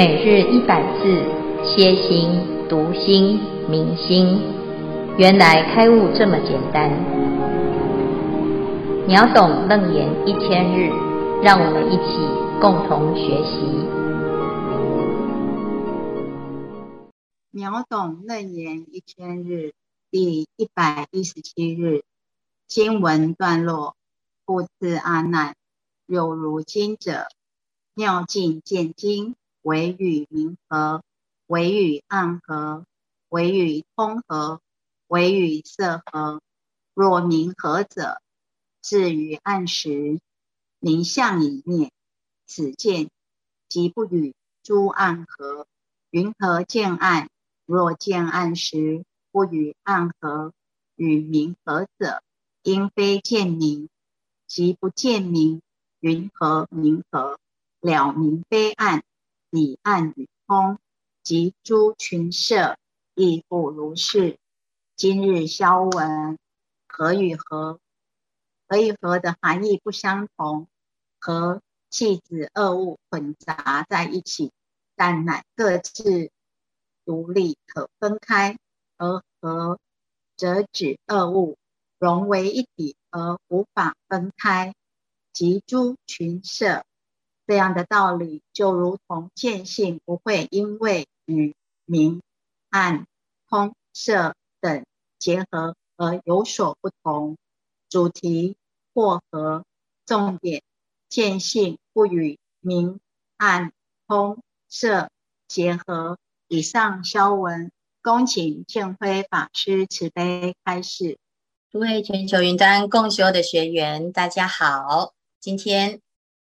每日一百字，歇心、读心、明心，原来开悟这么简单。秒懂楞严一千日，让我们一起共同学习。秒懂楞严一千日第一百一十七日经文段落：复次阿难，有如今者，妙境见精。唯与明和，唯与暗和，唯与通和，唯与色和。若明和者，至于暗时，明相已灭，此见即不与诸暗合。云何见暗？若见暗时，不与暗合，与明合者，应非见明，即不见明。云何明合？了明非暗。彼暗与通，及诸群摄，亦复如是。今日消文，和与合，和与何的含义不相同。和即指二物混杂在一起，但乃各自独立可分开；而和则指二物融为一体而无法分开，及诸群摄。这样的道理，就如同见性不会因为与明、暗、通、色等结合而有所不同。主题或和，重点见性不与明、暗、通、色结合。以上消文，恭请建辉法师慈悲开示。诸位全球云端共修的学员，大家好，今天。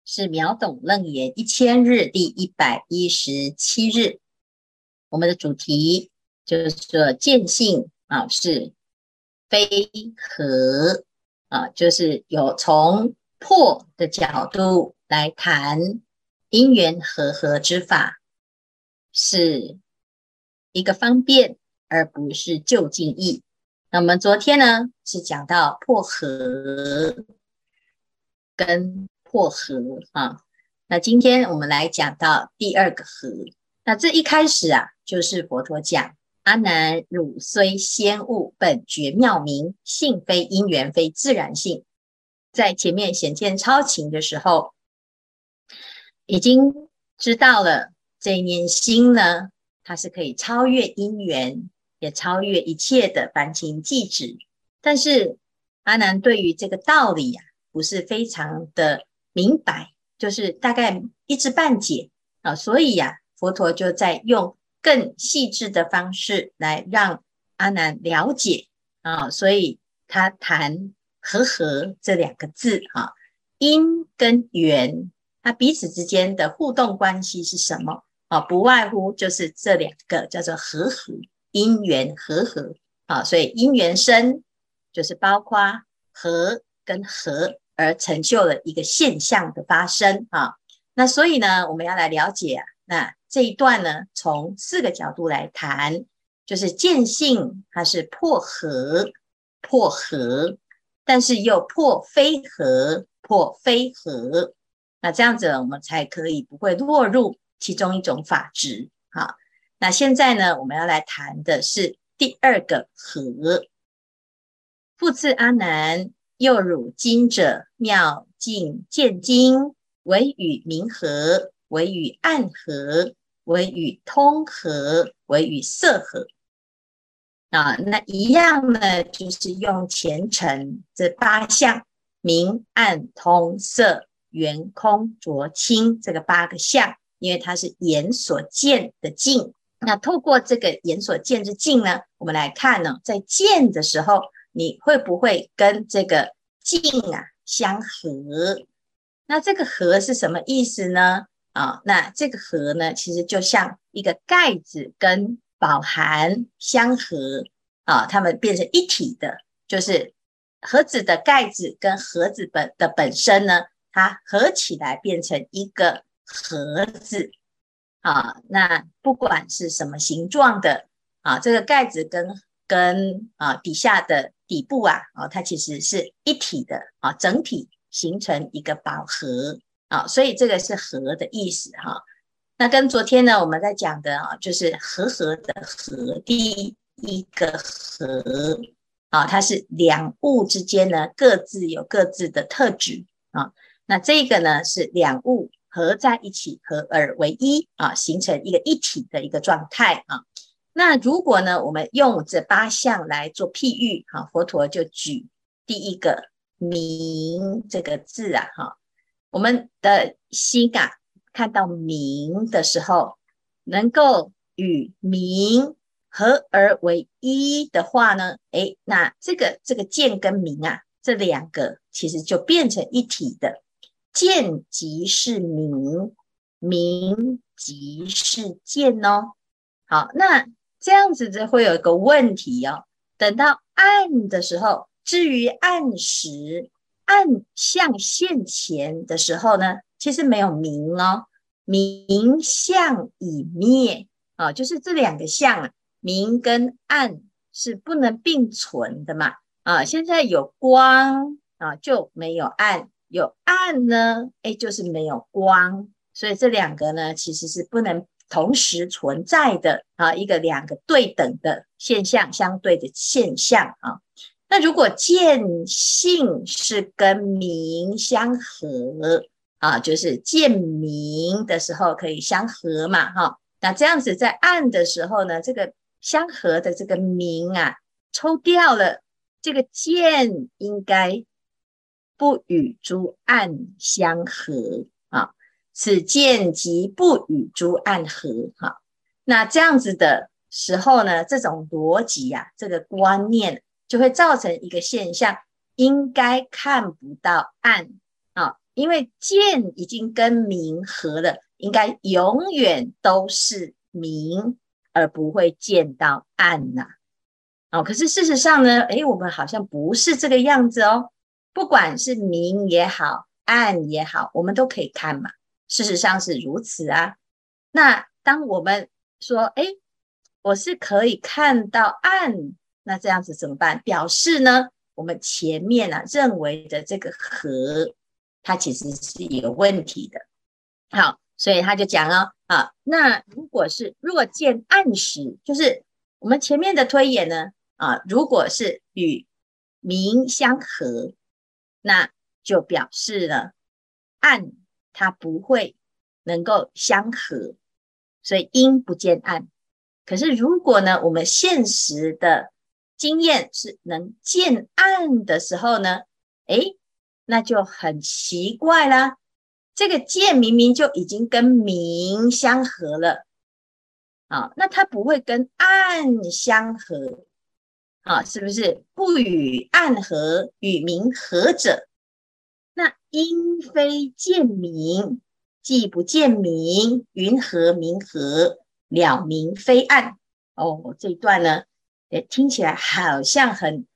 是秒懂楞严一千日第一百一十七日，我们的主题就是说见性啊，是非和啊，就是有从破的角度来谈因缘和合之法，是一个方便，而不是究竟义。那我们昨天呢，是讲到破和跟。破合啊，那今天我们来讲到第二个合。那这一开始啊，就是佛陀讲：阿难，汝虽先悟，本觉妙明，性非因缘，非自然性。在前面显见超情的时候，已经知道了这一念心呢，它是可以超越因缘，也超越一切的凡情计执。但是阿难对于这个道理呀、啊，不是非常的。明白，就是大概一知半解啊，所以呀、佛陀就在用更细致的方式来让阿难了解啊，所以他谈和合这两个字啊，因跟缘，它彼此之间的互动关系是什么啊？不外乎就是这两个叫做和合，因缘和合啊，所以因缘生就是包括和跟合。而成就了一个现象的发生啊，那所以呢，我们要来了解啊，那这一段呢，从四个角度来谈，就是见性它是破合，破合，但是又破非合，破非合，那这样子我们才可以不会落入其中一种法执。好，那现在呢，我们要来谈的是第二个合，复次阿难。又汝今者，妙境见精，唯与明合，唯与暗合，唯与通合，唯与色合。啊，那一样呢，就是用前尘这八项明暗通色圆空浊清这个八个相，因为它是眼所见的境。那透过这个眼所见之境呢，我们来看呢，在见的时候。你会不会跟这个静啊相合？那这个合是什么意思呢？啊，那这个合呢，其实就像一个盖子跟宝函相合啊，它们变成一体的，就是盒子的盖子跟盒子本的本身呢，它合起来变成一个盒子啊。那不管是什么形状的啊，这个盖子跟跟啊底下的。底部啊，哦，它其实是一体的啊，整体形成一个宝盒啊，所以这个是合的意思哈。那跟昨天呢，我们在讲的啊，就是和合的合，第一个和啊，它是两物之间呢各自有各自的特质啊。那这个呢是两物合在一起，合而为一啊，形成一个一体的一个状态啊。那如果呢，我们用这八项来做譬喻哈，佛陀就举第一个明这个字啊哈，我们的心啊，看到明的时候，能够与明合而为一的话呢，诶，那这个这个见跟明啊，这两个其实就变成一体的，见即是明，明即是见哦。好，那。这样子就会有一个问题哦。等到暗的时候，至于暗时，暗相现前的时候呢，其实没有明哦，明相已灭啊，就是这两个相啊，明跟暗是不能并存的嘛啊。现在有光啊，就没有暗；有暗呢，诶，就是没有光。所以这两个呢，其实是不能。同时存在的啊，一个两个对等的现象，相对的现象啊。那如果见性是跟明相合啊，就是见明的时候可以相合嘛，哈。那这样子在暗的时候呢，这个相合的这个明啊，抽掉了，这个见应该不与诸暗相合。此见即不与诸暗合，哈，那这样子的时候呢，这种逻辑呀，这个观念就会造成一个现象，应该看不到暗啊，因为见已经跟明合了，应该永远都是明，而不会见到暗呐。哦，可是事实上呢，诶，我们好像不是这个样子哦，不管是明也好，暗也好，我们都可以看嘛。事实上是如此啊。那当我们说，哎，我是可以看到暗，那这样子怎么办？表示呢，我们前面啊认为的这个和，它其实是有问题的。好，所以他就讲了啊，那如果是若见暗时，就是我们前面的推演呢啊，如果是与明相合，那就表示了暗。它不会能够相合，所以阴不见暗。可是如果呢，我们现实的经验是能见暗的时候呢，诶，那就很奇怪啦。这个见明明就已经跟明相合了，啊，那它不会跟暗相合，啊，是不是？不与暗合，与明合者。那因非见明，既不见明，云何明何？了明非暗。哦，这一段呢，诶，听起来好像很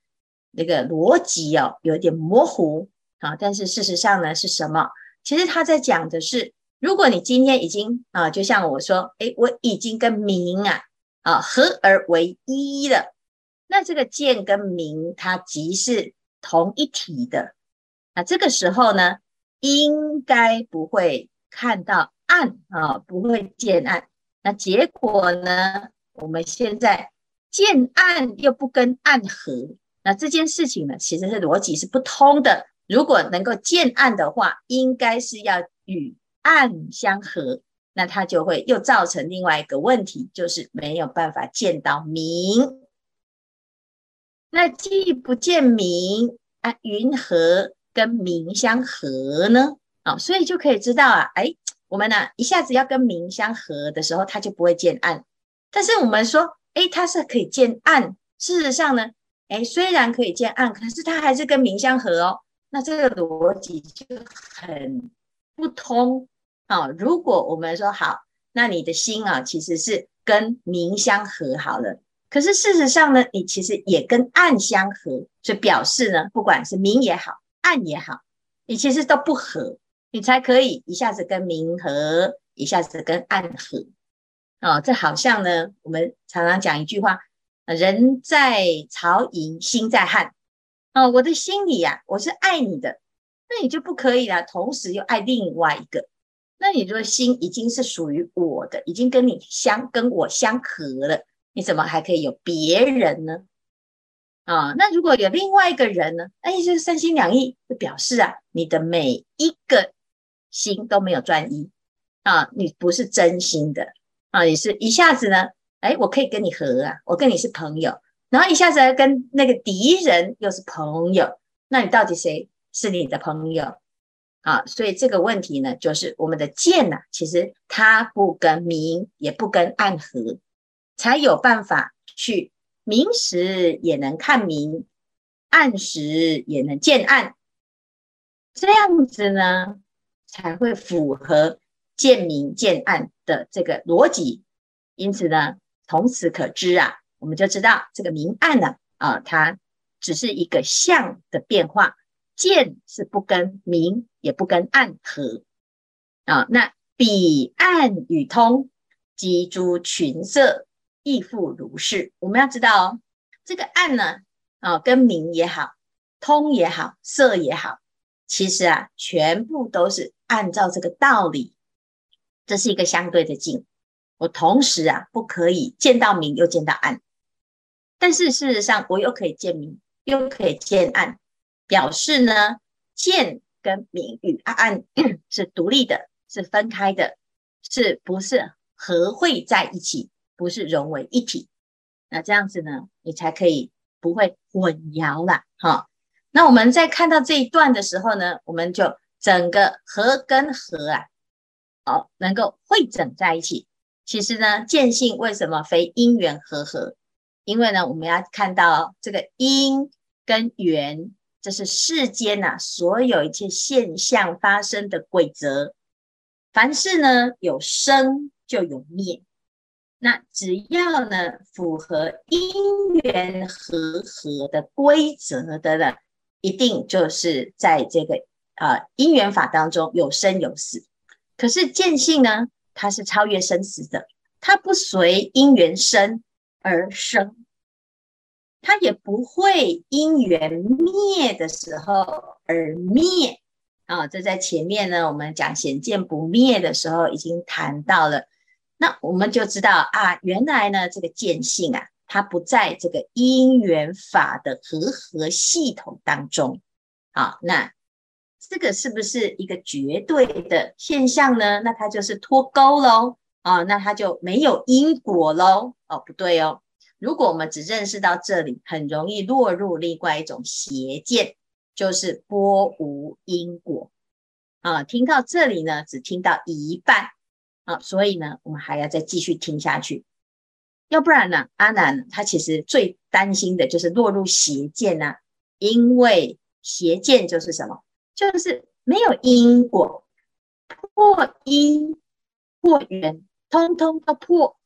那个逻辑哦，有点模糊啊。但是事实上呢，是什么？其实他在讲的是，如果你今天已经啊，就像我说，诶，我已经跟明啊啊合而为一了，那这个见跟明，它即是同一体的。那这个时候呢，应该不会看到暗啊，不会见暗。那结果呢，我们现在见暗又不跟暗合，那这件事情呢，其实是逻辑是不通的。如果能够见暗的话，应该是要与暗相合，那它就会又造成另外一个问题，就是没有办法见到明。那既不见明啊，云何？跟明相合呢？啊、哦，所以就可以知道啊，哎，我们呢一下子要跟明相合的时候，它就不会见暗。但是我们说，哎，它是可以见暗。事实上呢，哎，虽然可以见暗，可是它还是跟明相合哦。那这个逻辑就很不通啊、哦。如果我们说好，那你的心啊，其实是跟明相合好了。可是事实上呢，你其实也跟暗相合，所以表示呢，不管是明也好。暗也好，你其实都不合，你才可以一下子跟明合，一下子跟暗合。哦，这好像呢，我们常常讲一句话：人在曹营心在汉。哦，我的心里呀、我是爱你的，那你就不可以啦，同时又爱另外一个。那你说心已经是属于我的，已经跟你相跟我相合了，你怎么还可以有别人呢？啊，那如果有另外一个人呢？哎，就是三心两意，就表示啊，你的每一个心都没有专一啊，你不是真心的啊，你是一下子呢，哎，我可以跟你合啊，我跟你是朋友，然后一下子跟那个敌人又是朋友，那你到底谁是你的朋友？啊，所以这个问题呢，就是我们的见呐，其实它不跟明，也不跟暗合，才有办法去明时也能看明，暗时也能见暗，这样子呢，才会符合见明见暗的这个逻辑。因此呢，从此可知啊，我们就知道这个明暗呢，啊，它只是一个相的变化。见是不跟明，也不跟暗合啊。那彼暗与通，即诸群色亦复如是。我们要知道哦，这个暗呢，啊，跟明也好，通也好，色也好，其实啊，全部都是按照这个道理。这是一个相对的境。我同时啊，不可以见到明又见到暗，但是事实上，我又可以见明，又可以见暗。表示呢，见跟明与暗 是独立的，是分开的，是不是合会在一起？不是融为一体。那这样子呢，你才可以不会混淆了哈。那我们在看到这一段的时候呢，我们就整个和跟和啊，哦，能够会整在一起。其实呢，见性为什么非因缘和合？因为呢，我们要看到这个因跟缘。这是世间呐、所有一切现象发生的规则。凡事呢，有生就有灭。那只要呢，符合因缘和合的规则的呢，一定就是在这个、呃、因缘法当中有生有死。可是见性呢，它是超越生死的，它不随因缘生而生。它也不会因缘灭的时候而灭啊！这在前面呢，我们讲显见不灭的时候已经谈到了。那我们就知道啊，原来呢，这个见性啊，它不在这个因缘法的和合系统当中。啊，那这个是不是一个绝对的现象呢？那它就是脱钩喽啊，那它就没有因果喽？哦，不对哦。如果我们只认识到这里，很容易落入另外一种邪见，就是波无因果啊。听到这里呢，只听到一半啊，所以呢，我们还要再继续听下去，要不然呢，阿难他其实最担心的就是落入邪见啊，因为邪见就是什么？就是没有因果，破因破缘，通通都破。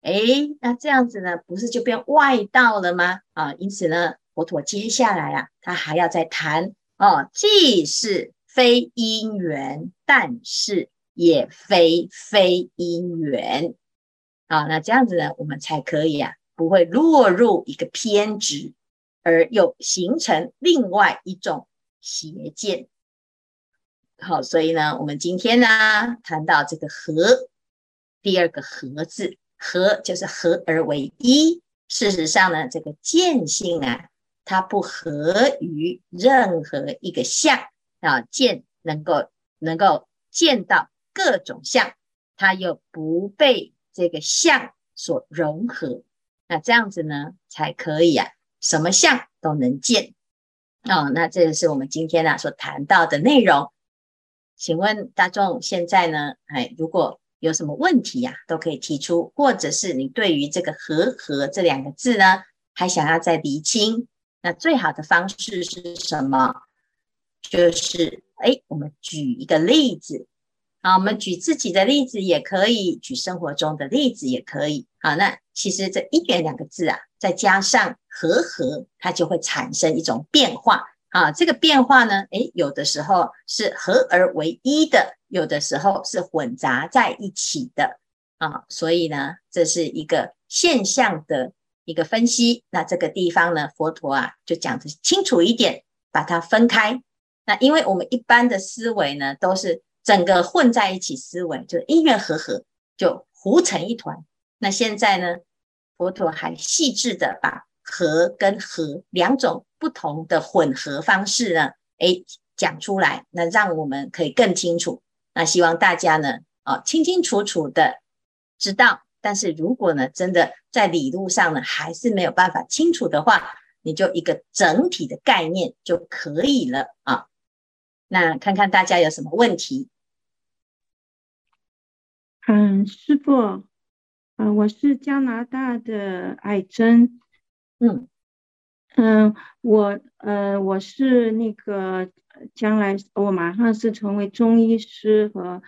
哎，那这样子呢，不是就变外道了吗？啊，因此呢，佛陀接下来啊，他还要再谈哦，既是非因缘，但是也非非因缘。啊，那这样子呢，我们才可以啊，不会落入一个偏执，而又形成另外一种邪见。好，所以呢，我们今天呢，谈到这个合，第二个合字。合就是合而为一。事实上呢，这个见性啊，它不合于任何一个相啊。见能够能够见到各种相，它又不被这个相所融合。那这样子呢，才可以啊，什么相都能见。哦，那这个是我们今天啊所谈到的内容。请问大众现在呢，哎，如果有什么问题呀、啊，都可以提出，或者是你对于这个“和合”这两个字呢，还想要再厘清，那最好的方式是什么？就是哎，我们举一个例子，好，我们举自己的例子也可以，举生活中的例子也可以。好，那其实这因缘两个字啊，再加上“和合”，它就会产生一种变化。啊，这个变化呢，诶，有的时候是合而为一的，有的时候是混杂在一起的啊，所以呢，这是一个现象的一个分析。那这个地方呢，佛陀啊就讲的清楚一点，把它分开。那因为我们一般的思维呢，都是整个混在一起思维，就因缘和合，就糊成一团。那现在呢，佛陀还细致的把和跟合两种不同的混合方式呢，诶，讲出来，那让我们可以更清楚。那希望大家呢，啊，清清楚楚的知道。但是如果呢，真的在理路上呢，还是没有办法清楚的话，你就一个整体的概念就可以了啊。那看看大家有什么问题？嗯，师傅，嗯，我是加拿大的艾珍，嗯嗯，我呃我是那个将来我马上是成为中医师和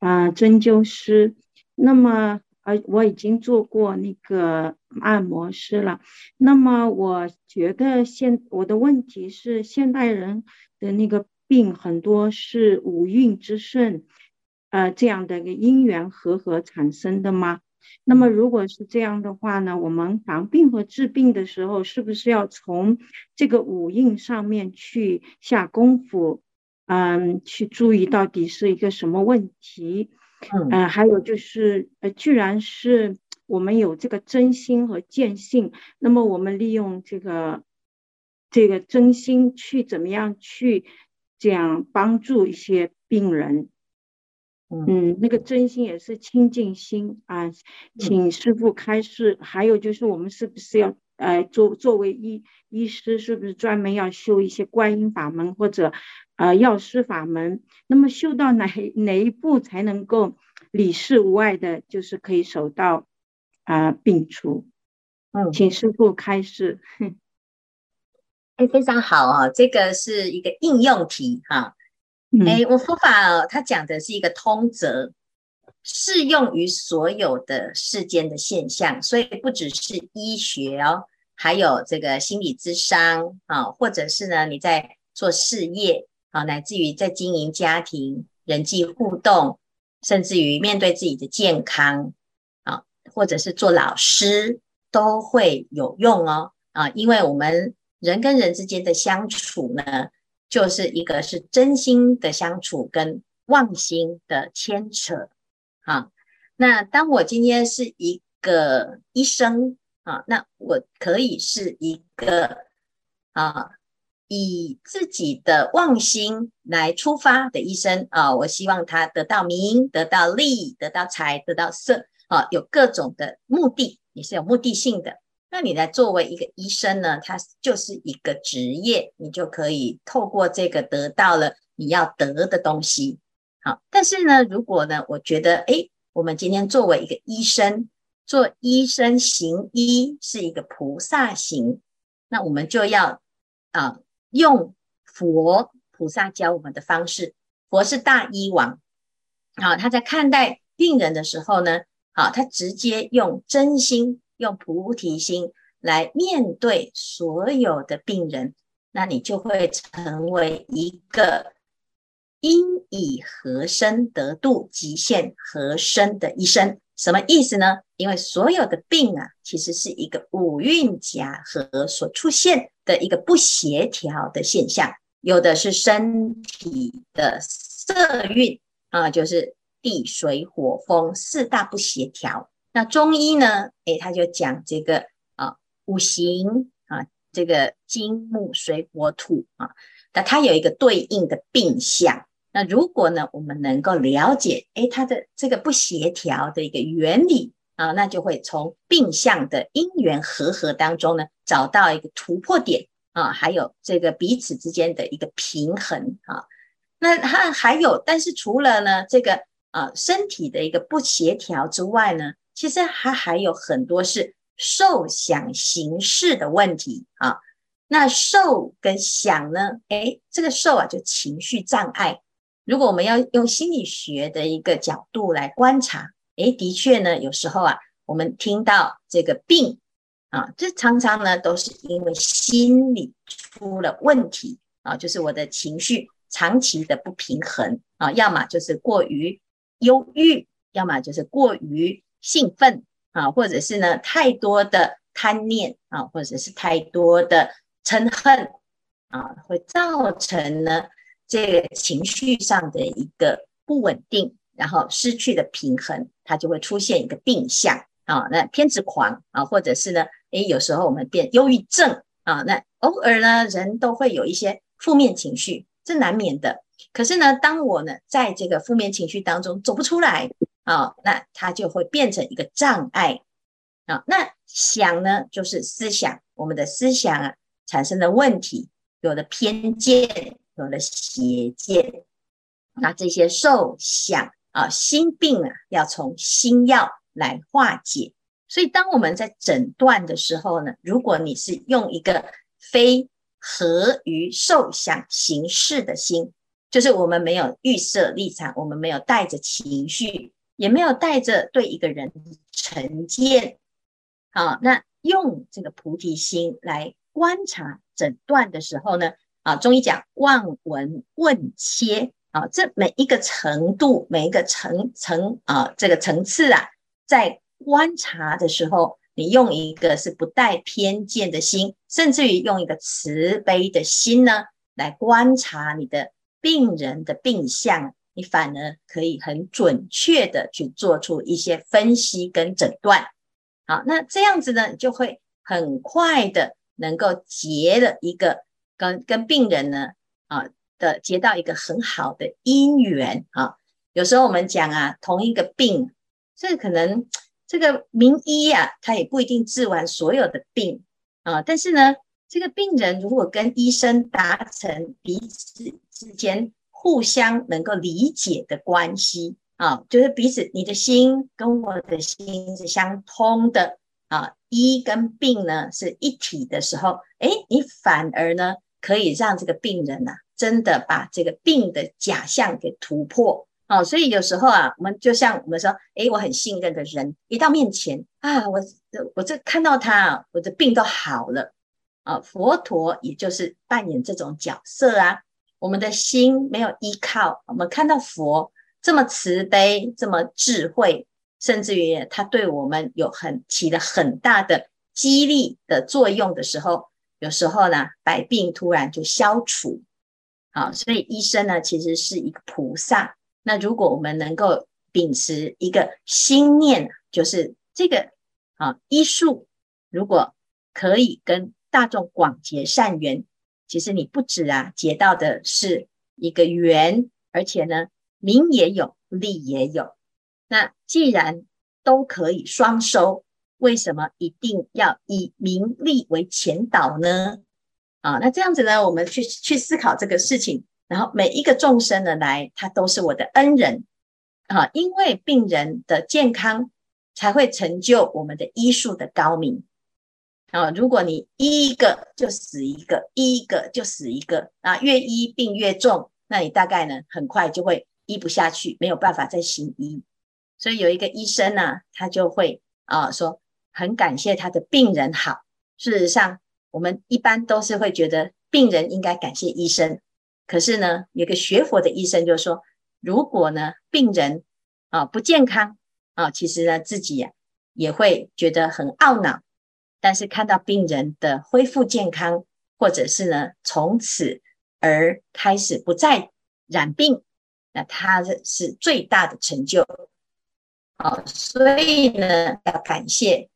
啊、呃、针灸师，那么。呃，我已经做过那个按摩师了。那么我觉得现我的问题是，现代人的那个病很多是五蕴之盛，呃，这样的一个因缘和合产生的吗？那么如果是这样的话呢，我们防病和治病的时候，是不是要从这个五蕴上面去下功夫？嗯，去注意到底是一个什么问题？嗯、呃，还有就是，呃，居然是我们有这个真心和见性，那么我们利用这个这个真心去怎么样去这样帮助一些病人？嗯，那个真心也是清净心啊，请师傅开示。嗯、还有就是，我们是不是要呃作作为医医师，是不是专门要修一些观音法门或者？呃，药师法门，那么修到哪哪一步才能够理事无碍的，就是可以守到啊、呃、病除？嗯，请师傅开示。哎，非常好啊、哦，这个是一个应用题哈。哎、嗯，我佛法它讲的是一个通则，适用于所有的世间的现象，所以不只是医学哦，还有这个心理咨商啊，或者是呢你在做事业。啊，乃至于在经营家庭、人际互动，甚至于面对自己的健康，啊，或者是做老师，都会有用哦。啊，因为我们人跟人之间的相处呢，就是一个是真心的相处，跟妄心的牵扯。啊，那当我今天是一个医生啊，那我可以是一个啊。以自己的妄心来出发的医生啊，我希望他得到名、得到利、得到财、得到色啊，有各种的目的，也是有目的性的。那你来作为一个医生呢，他就是一个职业，你就可以透过这个得到了你要得的东西。好，但是呢，如果呢，我觉得，诶，我们今天作为一个医生，做医生行医是一个菩萨行，那我们就要啊。用佛菩萨教我们的方式，佛是大医王，好，他在看待病人的时候呢，好，他直接用真心、用菩提心来面对所有的病人，那你就会成为一个因以和身得度，极限和身的医生。什么意思呢？因为所有的病啊，其实是一个五蕴假合所出现的一个不协调的现象。有的是身体的色蕴啊，就是地水火风四大不协调。那中医呢，诶，他就讲这个啊五行啊，这个金木水火土啊，那它有一个对应的病象。那如果呢，我们能够了解，诶，它的这个不协调的一个原理啊，那就会从病象的因缘和合当中呢，找到一个突破点啊，还有这个彼此之间的一个平衡啊。那它还有，但是除了呢这个啊身体的一个不协调之外呢，其实还还有很多是受想行识的问题啊。那受跟想呢，诶，这个受啊就情绪障碍。如果我们要用心理学的一个角度来观察，诶，的确呢，有时候啊，我们听到这个病啊，这常常呢都是因为心理出了问题啊，就是我的情绪长期的不平衡啊，要么就是过于忧郁，要么就是过于兴奋啊，或者是呢太多的贪念啊，或者是太多的嗔恨啊，会造成呢。这个情绪上的一个不稳定，然后失去了平衡，它就会出现一个病相啊。那偏执狂啊，或者是呢，诶，有时候我们变忧郁症啊。那偶尔呢，人都会有一些负面情绪，这难免的。可是呢，当我呢，在这个负面情绪当中走不出来啊，那它就会变成一个障碍啊。那想呢，就是思想，我们的思想啊，产生的问题，有了偏见，有了邪见，那这些受想啊，心病啊，要从心药来化解。所以，当我们在诊断的时候呢，如果你是用一个非合于受想形式的心，就是我们没有预设立场，我们没有带着情绪，也没有带着对一个人成见，好，那用这个菩提心来观察诊断的时候呢，啊，中医讲望闻问切啊，这每一个程度，每一个层层啊，这个层次啊，在观察的时候，你用一个是不带偏见的心，甚至于用一个慈悲的心呢，来观察你的。病人的病相，你反而可以很准确的去做出一些分析跟诊断。好，那这样子呢，你就会很快的能够结了一个跟跟病人呢啊的结到一个很好的姻缘啊。有时候我们讲啊，同一个病，这可能这个名医啊，他也不一定治完所有的病啊，但是呢。这个病人如果跟医生达成彼此之间互相能够理解的关系啊，就是彼此你的心跟我的心是相通的啊，医跟病呢是一体的时候，哎，你反而呢可以让这个病人呐、啊、真的把这个病的假象给突破啊。所以有时候啊，我们就像我们说，哎，我很信任的人一到面前啊，我我这看到他，我的病都好了。啊，佛陀也就是扮演这种角色啊。我们的心没有依靠，我们看到佛这么慈悲，这么智慧，甚至于他对我们有很起了很大的激励的作用的时候，有时候呢，百病突然就消除。好，所以医生呢，其实是一个菩萨。那如果我们能够秉持一个心念，就是这个啊，医术如果可以跟大众广结善缘，其实你不止啊，结到的是一个缘，而且呢，名也有，利也有。那既然都可以双收，为什么一定要以名利为前导呢？啊，那这样子呢，我们去去思考这个事情，然后每一个众生的来，他都是我的恩人啊，因为病人的健康才会成就我们的医术的高明。啊，如果你医一个就死一个，医一个就死一个，啊，越医病越重，那你大概呢，很快就会医不下去，没有办法再行医。所以有一个医生呢，他就会啊说，很感谢他的病人好。事实上，我们一般都是会觉得病人应该感谢医生，可是呢，有个学佛的医生就说，如果呢病人啊不健康啊，其实呢自己呀也会觉得很懊恼。但是看到病人的恢复健康，或者是呢从此而开始不再染病，那他是最大的成就。好，所以呢要感谢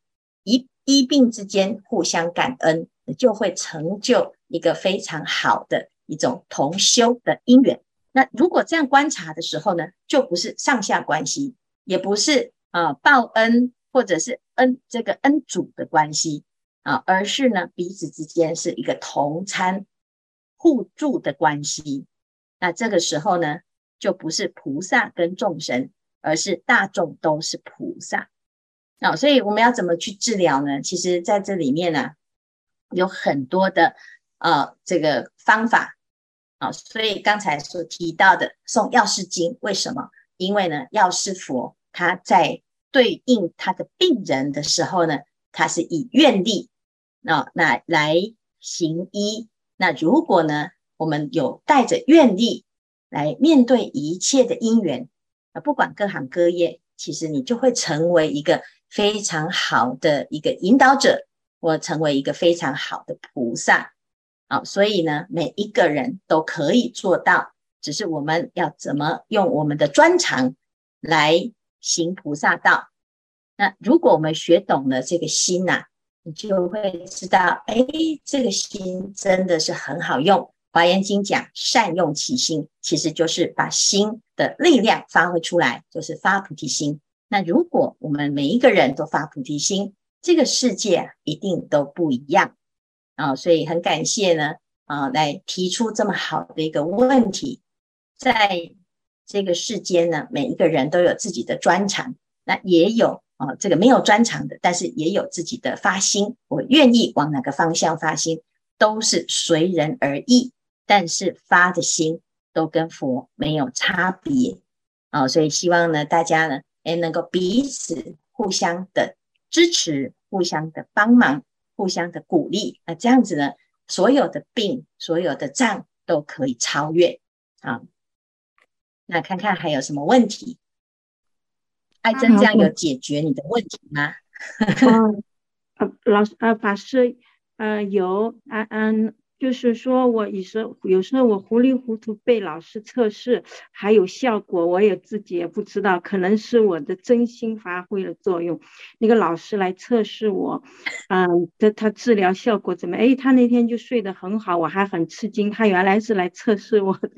医医病之间互相感恩，就会成就一个非常好的一种同修的因缘。那如果这样观察的时候呢，就不是上下关系，也不是啊、呃、报恩。或者是恩这个恩主的关系啊，而是呢彼此之间是一个同参互助的关系。那这个时候呢，就不是菩萨跟众生，而是大众都是菩萨。啊，所以我们要怎么去治疗呢？其实在这里面呢，有很多的呃这个方法啊。所以刚才所提到的送药师经，为什么？因为呢，药师佛他在。对应他的病人的时候呢，他是以愿力啊，那来行医。那如果呢，我们有带着愿力来面对一切的因缘啊，不管各行各业，其实你就会成为一个非常好的一个引导者，或成为一个非常好的菩萨啊。所以呢，每一个人都可以做到只是我们要怎么用我们的专长来行菩萨道。那如果我们学懂了这个心呐、啊，你就会知道，哎，这个心真的是很好用。华严经讲善用其心，其实就是把心的力量发挥出来，就是发菩提心。那如果我们每一个人都发菩提心，这个世界一定都不一样啊！所以很感谢呢啊，来提出这么好的一个问题。在这个世间呢，每一个人都有自己的专长，那也有啊这个没有专长的，但是也有自己的发心。我愿意往哪个方向发心，都是随人而异。但是发的心都跟佛没有差别啊，所以希望呢，大家呢，诶，能够彼此互相的支持，互相的帮忙，互相的鼓励，那这样子呢，所有的病，所有的障都可以超越啊。那看看还有什么问题？爱珍这样有解决你的问题吗？嗯，呃，老师，呃，法师，呃，有，嗯嗯。就是说，我有时候有时候我糊里糊涂被老师测试，还有效果，我也自己也不知道，可能是我的真心发挥了作用。那个老师来测试我，嗯，他他治疗效果怎么？哎，他那天就睡得很好，我还很吃惊。他原来是来测试我的，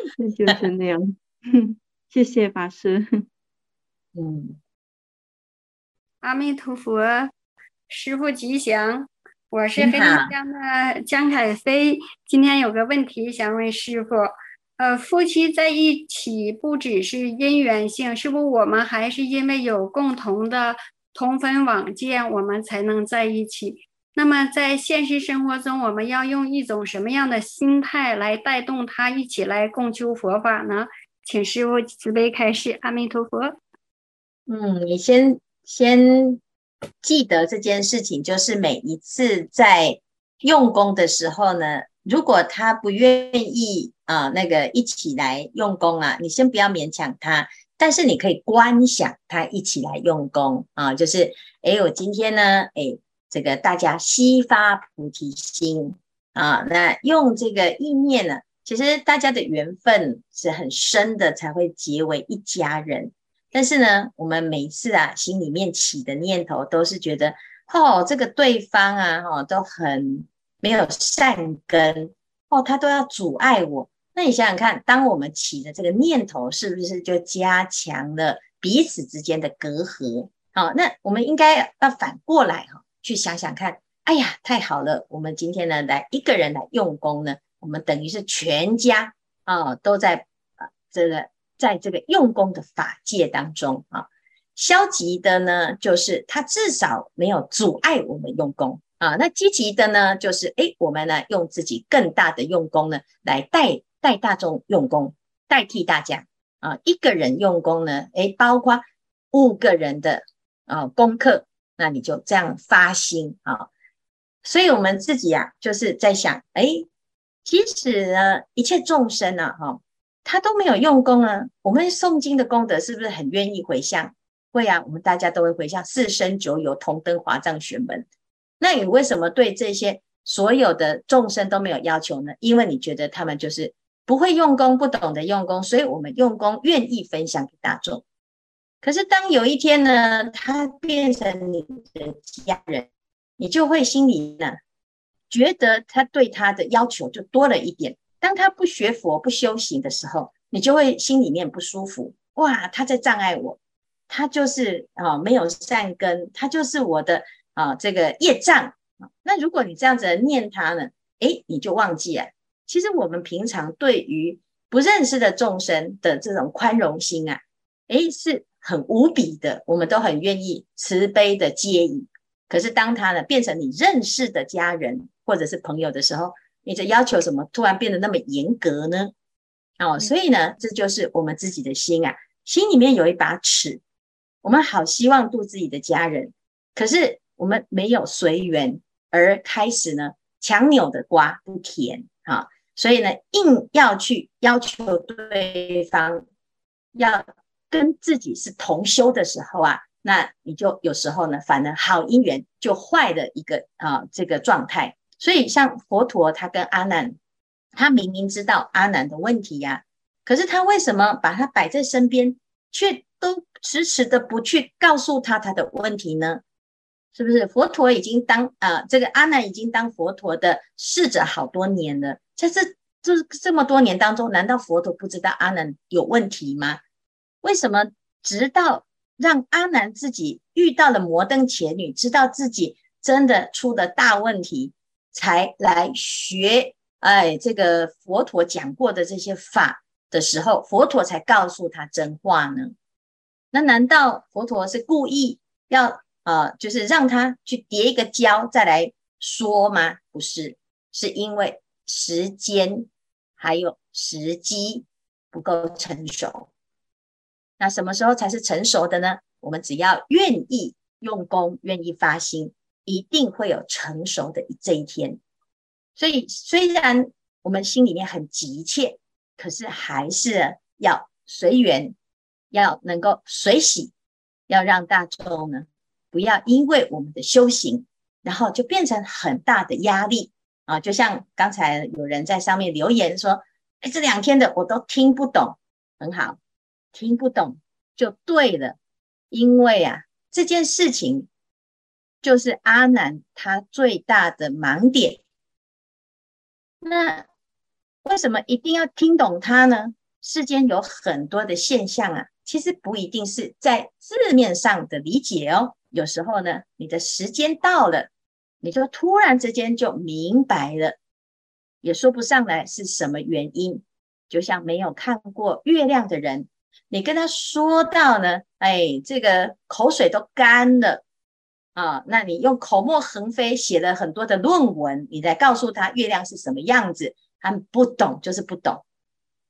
就是那样。谢谢法师。嗯，阿弥陀佛，师傅吉祥。我是黑龙江的江凯飞，今天有个问题想问师傅，呃，夫妻在一起不只是姻缘性，是不是我们还是因为有共同的同分往见，我们才能在一起？那么在现实生活中，我们要用一种什么样的心态来带动他一起来共修佛法呢？请师父慈悲开示，阿弥陀佛。嗯，你先先。记得这件事情，就是每一次在用功的时候呢，如果他不愿意啊，那个一起来用功啊，你先不要勉强他，但是你可以观想他一起来用功啊，就是诶，我今天呢，诶，这个大家悉发菩提心啊，那用这个意念呢，其实大家的缘分是很深的，才会结为一家人。但是呢，我们每次啊，心里面起的念头都是觉得，哦，这个对方啊，哦，都很没有善根，哦，他都要阻碍我。那你想想看，当我们起的这个念头，是不是就加强了彼此之间的隔阂？好，那我们应该要反过来哈，去想想看，哎呀，太好了，我们今天呢，来一个人来用功呢，我们等于是全家啊，都在啊这个。在这个用功的法界当中啊，消极的呢，就是他至少没有阻碍我们用功啊。那积极的呢，就是诶，我们呢用自己更大的用功呢，来带带大众用功，代替大家啊。一个人用功呢，诶，包括五个人的啊功课，那你就这样发心啊。所以我们自己啊，就是在想，诶，其实呢，一切众生啊，哈。他都没有用功啊！我们诵经的功德是不是很愿意回向？会啊，我们大家都会回向。四生九有同登华藏玄门。那你为什么对这些所有的众生都没有要求呢？因为你觉得他们就是不会用功，不懂得用功，所以我们用功愿意分享给大众。可是当有一天呢，他变成你的家人，你就会心里呢觉得他对他的要求就多了一点。当他不学佛、不修行的时候，你就会心里面不舒服。哇，他在障碍我，他就是啊、没有善根，他就是我的啊、这个业障。那如果你这样子念他呢，诶，你就忘记了。其实我们平常对于不认识的众生的这种宽容心啊，诶，是很无比的，我们都很愿意慈悲的接引。可是当他呢变成你认识的家人或者是朋友的时候，你的要求怎么突然变得那么严格呢？哦，所以呢，这就是我们自己的心啊，心里面有一把尺，我们好希望度自己的家人，可是我们没有随缘而开始呢，强扭的瓜不甜啊，所以呢，硬要去要求对方要跟自己是同修的时候啊，那你就有时候呢，反而好姻缘就坏的一个啊这个状态。所以，像佛陀他跟阿难，他明明知道阿难的问题呀、可是他为什么把他摆在身边，却都迟迟的不去告诉他他的问题呢？是不是佛陀已经当啊、这个阿难已经当佛陀的侍者好多年了，在这这这么多年当中，难道佛陀不知道阿难有问题吗？为什么直到让阿难自己遇到了摩登伽女，知道自己真的出了大问题，才来学哎这个佛陀讲过的这些法的时候，佛陀才告诉他真话呢？那难道佛陀是故意要？呃，就是让他去叠一个胶再来说吗？不是，是因为时间还有时机不够成熟。那什么时候才是成熟的呢？我们只要愿意用功，愿意发心，一定会有成熟的这一天。所以，虽然我们心里面很急切，可是还是要随缘，要能够随喜，要让大众呢。不要因为我们的修行，然后就变成很大的压力啊！就像刚才有人在上面留言说：“哎，这两天的我都听不懂。”很好，听不懂就对了，因为啊，这件事情就是阿难他最大的盲点。那为什么一定要听懂它呢？世间有很多的现象啊，其实不一定是在字面上的理解哦。有时候呢，你的时间到了，你就突然之间就明白了，也说不上来是什么原因。就像没有看过月亮的人，你跟他说到呢，哎，这个口水都干了啊，那你用口沫横飞写了很多的论文，你再告诉他月亮是什么样子，他们不懂就是不懂。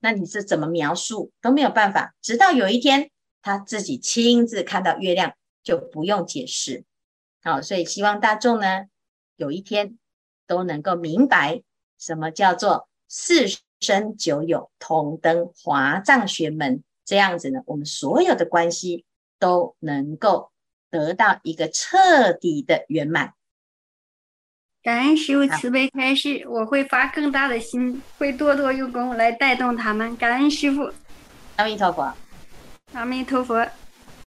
那你是怎么描述都没有办法，直到有一天他自己亲自看到月亮。就不用解释，好，所以希望大众呢，有一天都能够明白什么叫做四生九有同登华藏学门，这样子呢，我们所有的关系都能够得到一个彻底的圆满。感恩师父慈悲开示，我会发更大的心，会多多用功来带动他们。感恩师父，阿弥陀佛，阿弥陀佛。